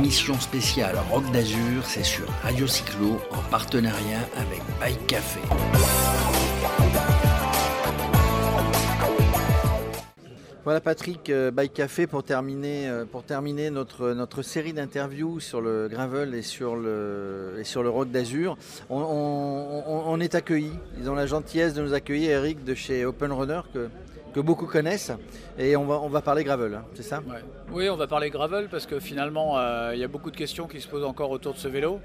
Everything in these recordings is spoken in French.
L'émission spéciale Rock d'Azur, c'est sur Radio Cyclo en partenariat avec Bike Café. Voilà Patrick, euh, Bike Café pour terminer, euh, notre, série d'interviews sur le gravel et sur le, et rock d'Azur. On, est accueillis, ils ont la gentillesse de nous accueillir, Eric de chez Open Runner que beaucoup connaissent. Et on va, on va parler gravel, hein, c'est ça? Ouais. Oui, on va parler gravel parce que finalement, euh, il y a beaucoup de questions qui se posent encore autour de ce vélo.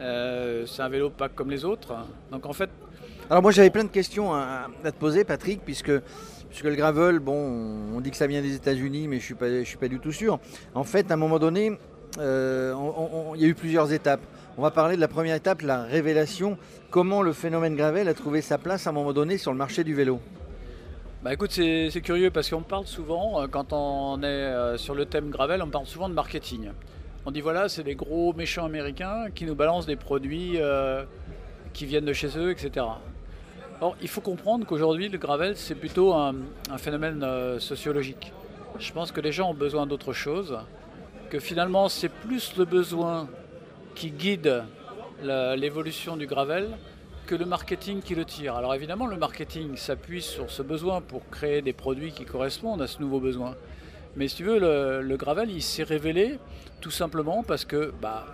Euh, c'est un vélo pas comme les autres. Donc en fait, Alors moi j'avais plein de questions à, à te poser Patrick, puisque, puisque le gravel, bon, on dit que ça vient des États-Unis, mais je ne suis, pas- je suis pas du tout sûr. En fait, à un moment donné, euh, il y a eu plusieurs étapes. On va parler de la première étape, la révélation. Comment le phénomène gravel a trouvé sa place à un moment donné sur le marché du vélo? Bah écoute, c'est curieux parce qu'on parle souvent, euh, quand on est euh, sur le thème gravel, on parle souvent de marketing. On dit voilà, c'est les gros méchants américains qui nous balancent des produits euh, qui viennent de chez eux, etc. Or, il faut comprendre qu'aujourd'hui, le gravel, c'est plutôt un, un phénomène sociologique. Je pense que les gens ont besoin d'autre chose, que finalement, c'est plus le besoin qui guide l'évolution du gravel que le marketing qui le tire. Alors évidemment, le marketing s'appuie sur ce besoin pour créer des produits qui correspondent à ce nouveau besoin. Mais si tu veux, le, le gravel, il s'est révélé tout simplement parce que bah,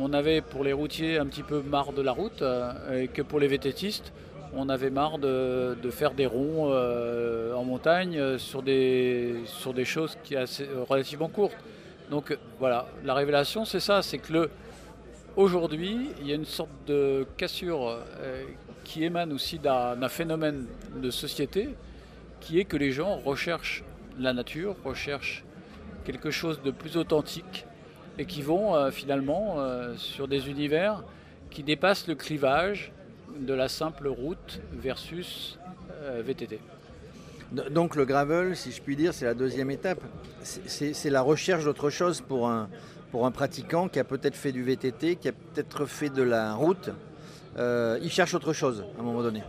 on avait pour les routiers un petit peu marre de la route euh, et que pour les vététistes, on avait marre de, de faire des ronds euh, en montagne euh, sur des, sur des choses qui assez, relativement courtes. Donc voilà, la révélation c'est ça, c'est que le, aujourd'hui il y a une sorte de cassure euh, qui émane aussi d'un phénomène de société qui est que les gens recherchent la nature, recherchent quelque chose de plus authentique et qui vont euh, finalement euh, sur des univers qui dépassent le clivage de la simple route versus VTT. Donc le gravel, si je puis dire, c'est la deuxième étape. C'est la recherche d'autre chose pour un, pour un pratiquant qui a peut-être fait du VTT, qui a peut-être fait de la route. Euh, il cherche autre chose à un moment donné.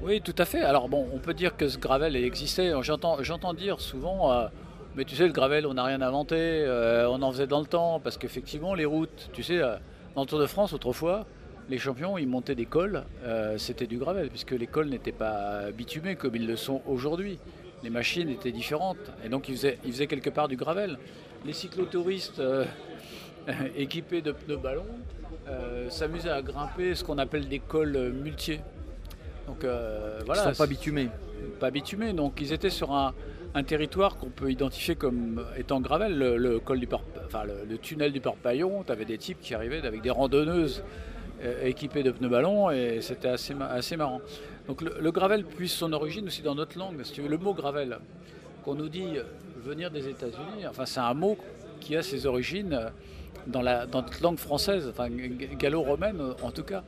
Oui, tout à fait. Alors bon, on peut dire que ce gravel existait. J'entends, dire souvent, euh, mais tu sais, le gravel, on n'a rien inventé, euh, on en faisait dans le temps, parce qu'effectivement, les routes, tu sais, dans le Tour de France, autrefois, les champions, ils montaient des cols, c'était du gravel, puisque les cols n'étaient pas bitumés comme ils le sont aujourd'hui. Les machines étaient différentes, et donc ils faisaient, quelque part du gravel. Les cyclotouristes équipés de pneus ballons euh, s'amusaient à grimper ce qu'on appelle des cols euh, muletiers. Donc euh, Ils voilà, ne sont pas bitumés. pas bitumés. Donc ils étaient sur un, un territoire qu'on peut identifier comme étant gravel, le, le col du Par- enfin, le, le tunnel du Parpaillon. Tu avais des types qui arrivaient avec des randonneuses euh, équipées de pneus ballons et c'était assez, assez marrant. Donc le, le gravel puise son origine aussi dans notre langue. Si tu veux, le mot gravel, qu'on nous dit venir des États-Unis, enfin c'est un mot qui a ses origines dans, la, dans notre langue française, enfin gallo-romaine euh, en tout cas.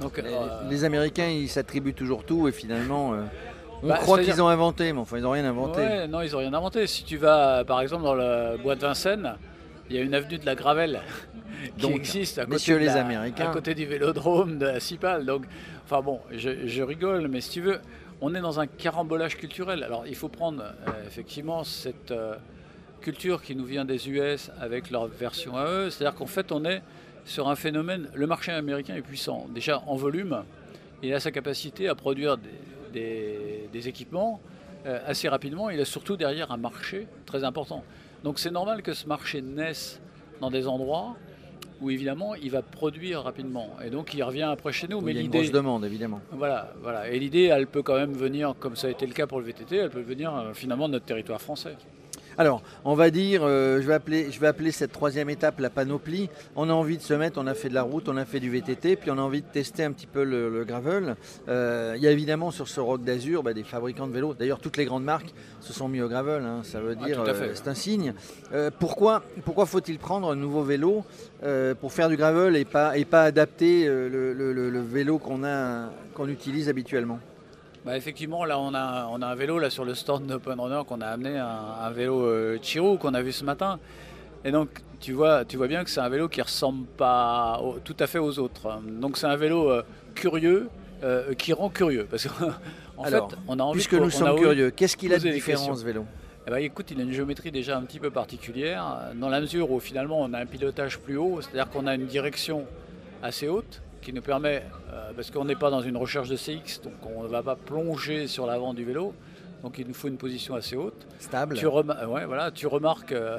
Donc, Les, euh, les Américains, ils s'attribuent toujours tout et finalement, euh, on Bah, croit qu'ils ont inventé, mais enfin, ils n'ont rien inventé. Ouais, non, ils n'ont rien inventé. Si tu vas, par exemple, dans le bois de Vincennes, il y a une avenue de la Gravelle qui Donc, existe à côté, de les la- Américains. à côté du vélodrome de la Cipale. Donc, enfin bon, je, je rigole, mais si tu veux, on est dans un carambolage culturel. Alors, il faut prendre euh, effectivement cette culture qui nous vient des US avec leur version à eux. C'est-à-dire qu'en fait, on est sur un phénomène. Le marché américain est puissant. Déjà en volume, il a sa capacité à produire des, des- des équipements euh, assez rapidement. Il a surtout derrière un marché très important. Donc c'est normal que ce marché naisse dans des endroits où évidemment il va produire rapidement. Et donc il revient après chez nous. Où Mais il y a une l'idée, grosse demande, évidemment. voilà, voilà. Et l'idée, elle peut quand même venir, comme ça a été le cas pour le VTT, elle peut venir euh, finalement de notre territoire français. Alors, on va dire, euh, je, vais appeler, je vais appeler cette troisième étape la panoplie. On a envie de se mettre, on a fait de la route, on a fait du VTT, puis on a envie de tester un petit peu le, le gravel. Euh, il y a évidemment sur ce Rock d'Azur bah, des fabricants de vélos. D'ailleurs, toutes les grandes marques se sont mis au gravel. hein. ça veut Ah, dire, euh, c'est un signe. Pourquoi pourquoi faut-il prendre un nouveau vélo pour faire du gravel et pas, et pas adapter le, le- le- le vélo qu'on utilise habituellement? Bah, effectivement, là, on a, on a un vélo là sur le stand d'Open Runner qu'on a amené, un, un vélo euh, Chiro qu'on a vu ce matin. Et donc, tu vois, tu vois bien que c'est un vélo qui ressemble pas au- tout à fait aux autres. Donc, c'est un vélo euh, curieux, euh, qui rend curieux. Parce qu'en fait, on a envie Puisque nous sommes curieux, qu'est-ce qu'il a de différent ce vélo? Eh ben, écoute, il a une géométrie déjà un petit peu particulière, dans la mesure où finalement on a un pilotage plus haut, c'est-à-dire qu'on a une direction assez haute qui nous permet, euh, parce qu'on n'est pas dans une recherche de CX, donc on ne va pas plonger sur l'avant du vélo, donc il nous faut une position assez haute. Stable. Tu, ouais, voilà, tu remarques euh,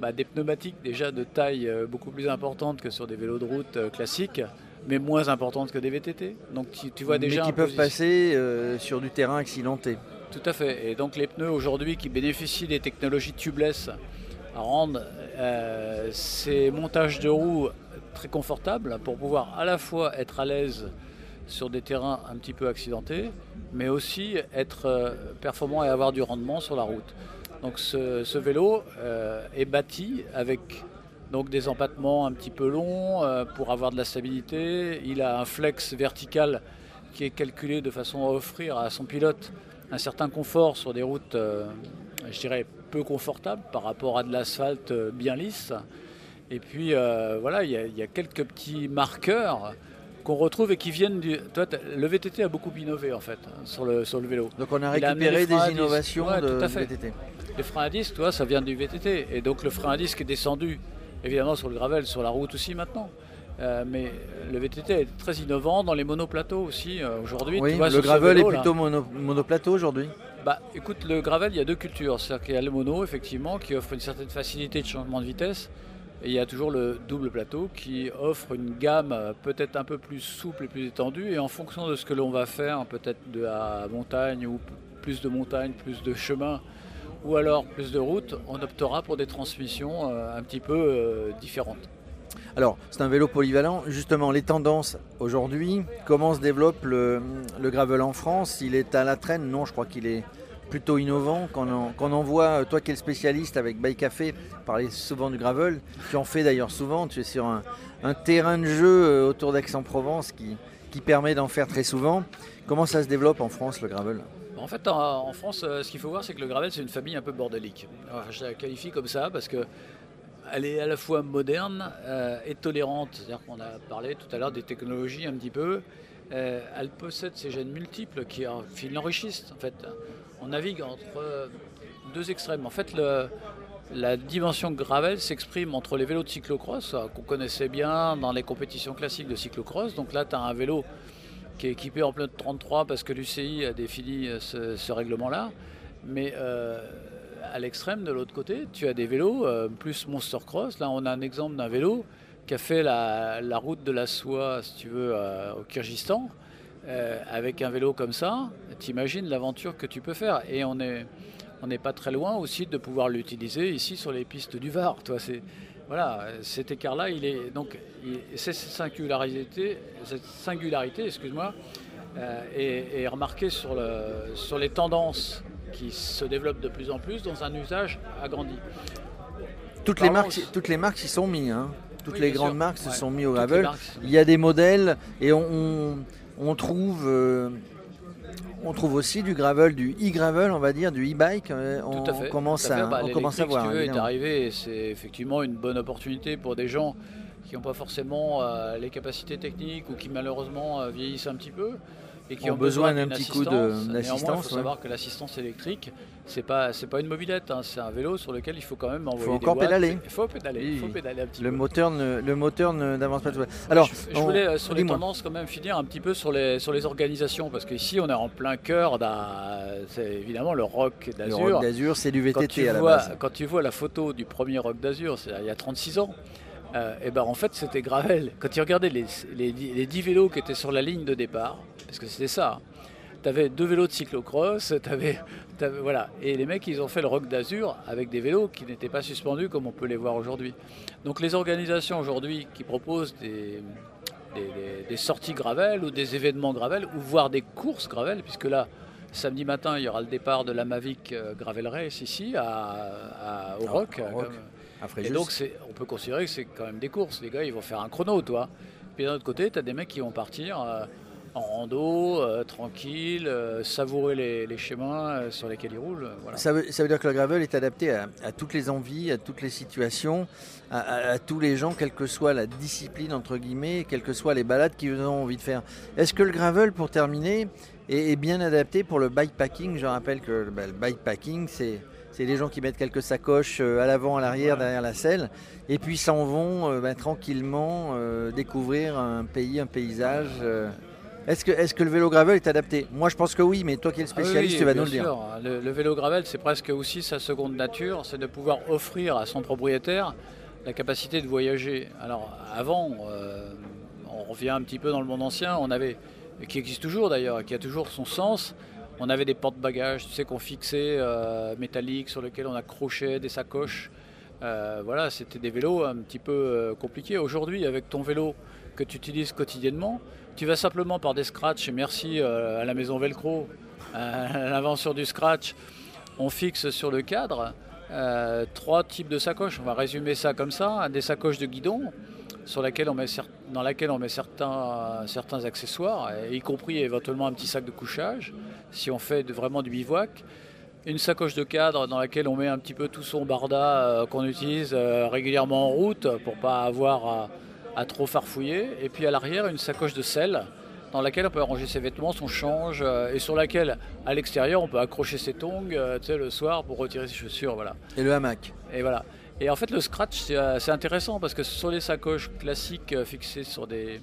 bah, des pneumatiques déjà de taille euh, beaucoup plus importante que sur des vélos de route classiques mais moins importantes que des VTT. Donc tu, vois déjà. Mais qui peuvent passer sur du terrain accidenté. Tout à fait. Et donc les pneus aujourd'hui qui bénéficient des technologies tubeless rendent euh, ces montages de roues très confortables pour pouvoir à la fois être à l'aise sur des terrains un petit peu accidentés, mais aussi être euh, performant et avoir du rendement sur la route. Donc ce, vélo euh, est bâti avec donc des empattements un petit peu longs pour avoir de la stabilité. Il a un flex vertical qui est calculé de façon à offrir à son pilote un certain confort sur des routes, euh, je dirais, peu confortables par rapport à de l'asphalte euh, bien lisse. Et puis euh, voilà, il y, a quelques petits marqueurs qu'on retrouve et qui viennent du. Toi, le VTT a beaucoup innové en fait sur le, sur le vélo. Donc on a récupéré des innovations de tout à fait. VTT. Les freins à disque, toi, ça vient du VTT. Et donc le frein à disque est descendu évidemment sur le gravel, sur la route aussi maintenant. Euh, mais le VTT est très innovant dans les monoplateaux aussi euh, aujourd'hui. Oui, le gravel est plutôt monoplateau aujourd'hui bah, écoute, le gravel, il y a deux cultures. C'est-à-dire qu'il y a le mono, effectivement, qui offre une certaine facilité de changement de vitesse. Il y a toujours le double plateau qui offre une gamme euh, peut-être un peu plus souple et plus étendue. Et en fonction de ce que l'on va faire, peut-être de la montagne ou plus de montagne, plus de chemin, ou alors plus de route, on optera pour des transmissions un petit peu différentes. Alors, c'est un vélo polyvalent. Justement, les tendances aujourd'hui, comment se développe le, gravel en France? Il est à la traîne? Non, je crois qu'il est plutôt innovant. Quand on, en voit, toi qui es le spécialiste avec Bike Café, parler souvent du gravel, tu en fais d'ailleurs souvent, tu es sur un, terrain de jeu euh, autour d'Aix-en-Provence qui, permet d'en faire très souvent. Comment ça se développe en France le gravel? En fait, en, France, euh, ce qu'il faut voir, c'est que le gravel, c'est une famille un peu bordélique. je la qualifie comme ça parce que elle est à la fois moderne euh, et tolérante. C'est-à-dire qu'on a parlé tout à l'heure des technologies un petit peu. Euh, elle possède ces gènes multiples qui, l'enrichissent. En fait, on navigue entre deux extrêmes. En fait, la dimension gravel s'exprime entre les vélos de cyclocross euh, qu'on connaissait bien dans les compétitions classiques de cyclocross. Donc là, tu as un vélo qui est équipé en pneus de 33 parce que l'UCI a défini ce, règlement-là. Mais à l'extrême, de l'autre côté, tu as des vélos euh, plus Monster Cross. Là, on a un exemple d'un vélo qui a fait la, route de la soie, si tu veux, euh, au Kyrgyzstan. Euh, avec un vélo comme ça, t'imagines l'aventure que tu peux faire. Et on n'est on pas très loin aussi de pouvoir l'utiliser ici sur les pistes du Var. Toi, c'est, voilà, cet écart-là, il est donc cette singularité, cette singularité, excuse-moi, est, remarquée sur, le, sur les tendances qui se développe de plus en plus dans un usage agrandi. Toutes les, marques, toutes les marques s'y sont mises. Hein. Toutes les grandes marques se sont mises au gravel. Il y a des modèles et on, on, trouve, euh, on trouve aussi du gravel, du e-gravel, on va dire, du e-bike. Euh, on, commence, à, bah, on commence à voir. Si tu veux, est arrivé c'est effectivement une bonne opportunité pour des gens qui n'ont pas forcément euh, les capacités techniques ou qui malheureusement vieillissent un petit peu et qui ont, besoin d'un petit coup d'assistance. Il faut savoir que l'assistance électrique, c'est pas c'est pas une mobilette, hein. c'est un vélo sur lequel il faut quand même envoyer. Il faut encore pédaler. Il faut pédaler, il faut pédaler un petit le peu. Moteur ne, le moteur n'avance pas tout. Alors, je, voulais euh, sur les tendances quand même finir un petit peu sur les sur les organisations parce qu'ici on est en plein cœur d'un, c'est évidemment le Rock d'Azur. Le Rock d'Azur, c'est du VTT à la base. Quand tu vois la photo du premier Rock d'Azur, c'est il y a 36 ans. Euh, et ben en fait c'était Gravel. Quand tu regardais les, les, les 10 vélos qui étaient sur la ligne de départ, parce que c'était ça, tu avais deux vélos de cyclocross, avais, voilà. Et les mecs, ils ont fait le Rock d'Azur avec des vélos qui n'étaient pas suspendus comme on peut les voir aujourd'hui. Donc les organisations aujourd'hui qui proposent des, des, sorties gravel ou des événements gravel ou voire des courses gravel, puisque là, samedi matin, il y aura le départ de la Mavic euh, Gravel Race ici à, au Rock. Et donc on peut considérer que c'est quand même des courses. Les gars, ils vont faire un chrono, toi. Puis d'un autre côté, tu as des mecs qui vont partir. Euh, en rando, euh, tranquille, euh, savourer les, chemins euh, sur lesquels ils roulent. Ça, veut, dire que le gravel est adapté à, toutes les envies, à toutes les situations, à, tous les gens, quelle que soit la discipline, entre guillemets, quelles que soient les balades qu'ils ont envie de faire. Est-ce que le gravel, pour terminer, est, bien adapté pour le bikepacking? Je rappelle que bah, le bikepacking, c'est c'est des gens qui mettent quelques sacoches à l'avant, à l'arrière, derrière la selle, et puis s'en vont ben, tranquillement découvrir un pays, un paysage. Est-ce que, est que, le vélo gravel est adapté? Moi je pense que oui, mais toi qui es le ah spécialiste, tu vas nous le dire. Le, le, vélo gravel, c'est presque aussi sa seconde nature, c'est de pouvoir offrir à son propriétaire la capacité de voyager. Alors avant, euh, on revient un petit peu dans le monde ancien, on avait, qui existe toujours d'ailleurs, qui a toujours son sens, on avait des porte-bagages, tu sais, qu'on fixait euh, métalliques sur lesquels on accrochait des sacoches. Euh, voilà, c'était des vélos un petit peu compliqués. Aujourd'hui, avec ton vélo que tu utilises quotidiennement, tu vas simplement par des scratchs, et merci à la maison Velcro, à l'invention du scratch, on fixe sur le cadre euh, trois types de sacoches. On va résumer ça comme ça. Des sacoches de guidon sur laquelle on met dans laquelle on met certains, certains accessoires, y compris éventuellement un petit sac de couchage, si on fait vraiment du bivouac. Une sacoche de cadre dans laquelle on met un petit peu tout son barda euh, qu'on utilise euh, régulièrement en route pour pas avoir à, à, trop farfouiller. Et puis à l'arrière, une sacoche de sel dans laquelle on peut ranger ses vêtements, son change, euh, et sur laquelle, à l'extérieur, on peut accrocher ses tongs le soir pour retirer ses chaussures. Voilà. Et le hamac. Et voilà. Et en fait, le scratch, c'est euh, intéressant parce que sont les sacoches classiques fixées sur des,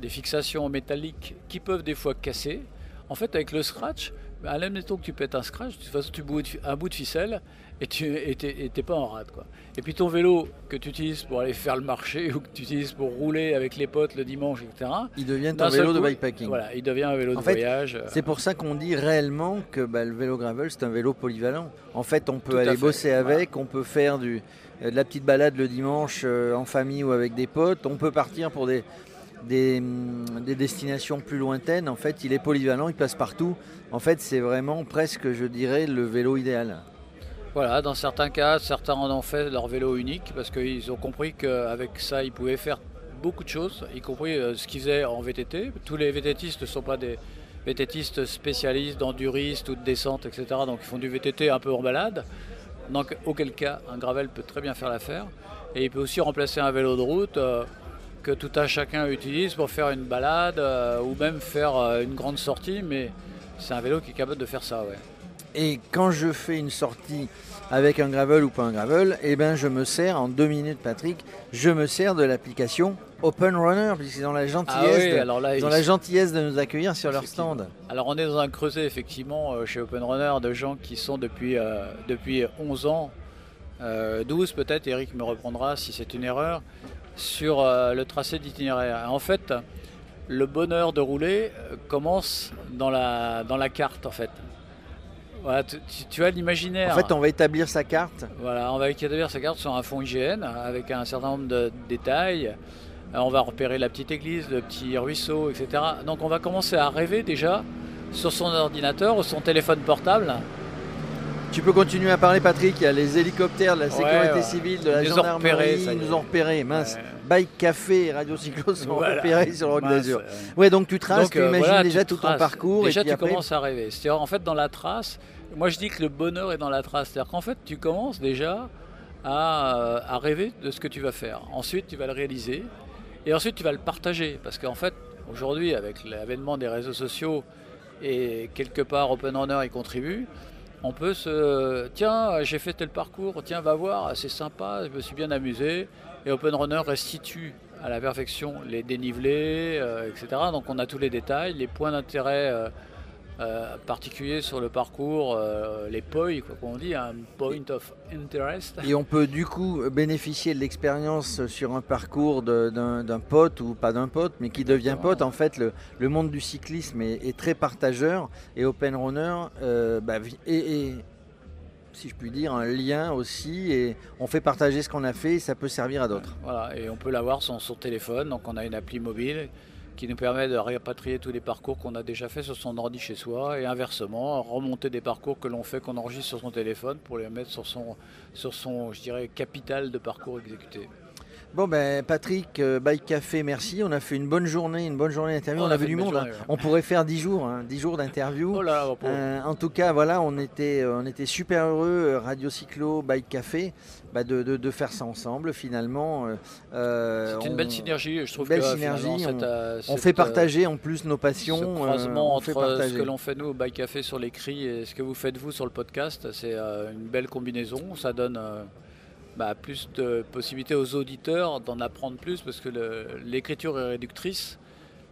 des fixations métalliques qui peuvent des fois casser. En fait, avec le scratch, à l'admettons que tu pètes un scratch, de toute façon, tu bouts un bout de ficelle et tu n'es pas en rade. Quoi. Et puis ton vélo que tu utilises pour aller faire le marché ou que tu utilises pour rouler avec les potes le dimanche, etc. Il devient ton vélo de bikepacking. Voilà, il devient un vélo de voyage. Euh. C'est pour ça qu'on dit réellement que bah, le vélo gravel, c'est un vélo polyvalent. En fait, on peut aller bosser avec, on peut faire du, euh, de la petite balade le dimanche euh, en famille ou avec des potes, on peut partir pour des, des, hum, des, destinations plus lointaines. En fait, il est polyvalent, il passe partout. En fait, c'est vraiment presque, je dirais, le vélo idéal. Voilà, dans certains cas, certains en ont fait leur vélo unique parce qu'ils ont compris qu'avec ça, ils pouvaient faire beaucoup de choses, y compris euh, ce qu'ils faisaient en VTT. Tous les VTTistes ne sont pas des VTTistes spécialistes d'enduriste ou de descente, etc. Donc ils font du VTT un peu en balade. Donc auquel cas, un gravel peut très bien faire l'affaire. Et il peut aussi remplacer un vélo de route. Que tout un chacun utilise pour faire une balade euh, ou même faire euh, une grande sortie, mais c'est un vélo qui est capable de faire ça. Ouais. Et quand je fais une sortie avec un gravel ou pas un gravel, eh ben je me sers en deux minutes, Patrick, je me sers de l'application Open Runner, puisqu'ils ont la gentillesse, ah de, la gentillesse de nous accueillir sur leur stand. Alors on est dans un creuset effectivement euh, chez Open Runner de gens qui sont depuis, depuis 11 ans, 12 peut-être, Eric me reprendra si c'est une erreur, sur euh, le tracé d'itinéraire. En fait, le bonheur de rouler euh, commence dans la, dans la carte en fait. Voilà, tu, tu, as l'imaginaire. En fait, on va établir sa carte. Voilà, on va établir sa carte sur un fond IGN avec un certain nombre de détails. Euh, on va repérer la petite église, le petit ruisseau, etc. Donc on va commencer à rêver déjà sur son ordinateur ou son téléphone portable tu peux continuer à parler, Patrick. Il y a les hélicoptères de la sécurité civile, de la gendarmerie. Ils nous ont repérés. Mince. Bike Café et Radio Cyclo sont repérés sur le Rock d'Azur. Ouais, donc tu traces, tu euh, imagines déjà tout ton parcours. Déjà, tu commences à rêver. C'est-à-dire, en fait, dans la trace, moi je dis que le bonheur est dans la trace. C'est-à-dire qu'en fait, tu commences déjà à, euh, à rêver de ce que tu vas faire. Ensuite, tu vas le réaliser. Et ensuite, tu vas le partager. Parce qu'en fait, aujourd'hui, avec l'avènement des réseaux sociaux, et quelque part, Open Runner y contribue, on peut se tiens j'ai fait tel parcours tiens va voir c'est sympa je me suis bien amusé. Et Open Runner restitue à la perfection les dénivelés euh, etc donc on a tous les détails les points d'intérêt euh, euh, particuliers sur le parcours les POI quoi qu'on dit un point of interest. Et on peut du coup bénéficier de l'expérience sur un parcours d'un pote ou pas d'un pote mais qui devient pote. En fait le, monde du cyclisme est, très partageur et Open Runner bah, et, si je puis dire, un lien aussi et on fait partager ce qu'on a fait et ça peut servir à d'autres. Voilà, et on peut l'avoir sur son téléphone, donc on a une appli mobile qui nous permet de répatrier tous les parcours qu'on a déjà fait sur son ordi chez soi et inversement, remonter des parcours que l'on fait, qu'on enregistre sur son téléphone pour les mettre sur son, sur son je dirais, capital de parcours exécuté. Bon ben Patrick, euh, Bike Café, merci. On a fait une bonne journée, une bonne journée d'interview. On, a vu du monde. hein. On pourrait faire 10 jours, hein, 10 jours d'interview. Oh pour- Euh, en tout cas, voilà, on était, on était super heureux, euh, Radio Cyclo, Bike Café, bah, de, de- de faire ça ensemble finalement. euh, euh, c'est une belle synergie. Je trouve belle que synergie, on- cette, euh, On cette, fait euh, partager en plus nos ce passions. euh, croisement fait entre euh, ce que l'on fait nous au Bike Café sur l'écrit et ce que vous faites vous sur le podcast, c'est euh, une belle combinaison. Ça donne euh, bah, plus de possibilités aux auditeurs d'en apprendre plus parce que l'écriture est réductrice,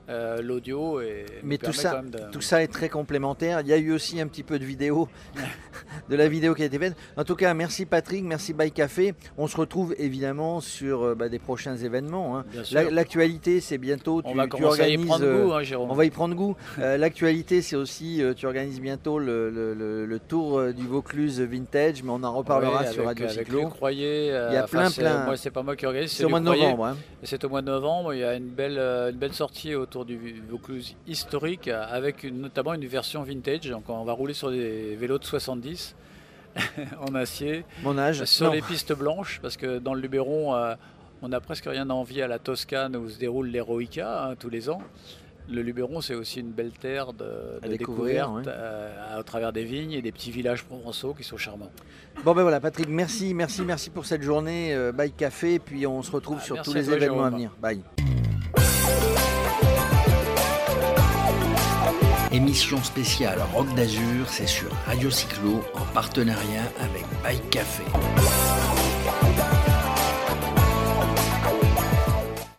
euh, l'audio nous Mais tout ça- de- Tout ça est très complémentaire. Il y a eu aussi un petit peu de vidéo, de la vidéo qui a été faite. En tout cas, merci Patrick, merci Bike Café. On se retrouve évidemment sur euh, bah, des prochains événements. hein. L'actualité, c'est bientôt. on tu, va tu y prendre euh, goût, hein, Jérôme. On va y prendre goût. Euh, L'actualité, c'est aussi, tu organises bientôt le, le- le- le tour du Vaucluse Vintage, mais on en reparlera sur avec- Radio avec Cyclo. Luc Royer, euh, Il y a plein, plein. Moi, c'est pas moi qui organise, C'est au mois de novembre. hein. Et c'est au mois de novembre, il y a une belle, une belle sortie autour du Vaucluse historique avec une- notamment une version vintage. Donc on va rouler sur des vélos de 70 en acier Mon âge. sur Non. les pistes blanches parce que dans le Luberon, euh, on n'a presque rien à envier à la Toscane où se déroule l'Heroica hein, tous les ans. Le Luberon, c'est aussi une belle terre de, À de découvrir, découverte euh, à travers des vignes et des petits villages provençaux qui sont charmants. Bon ben voilà, Patrick, merci, merci, merci pour cette journée euh, Bike Café. Puis on se retrouve Ah, sur tous les événements à venir. Bye. Émission spéciale Rock d'Azur, c'est sur Radio Cyclo en partenariat avec Bike Café.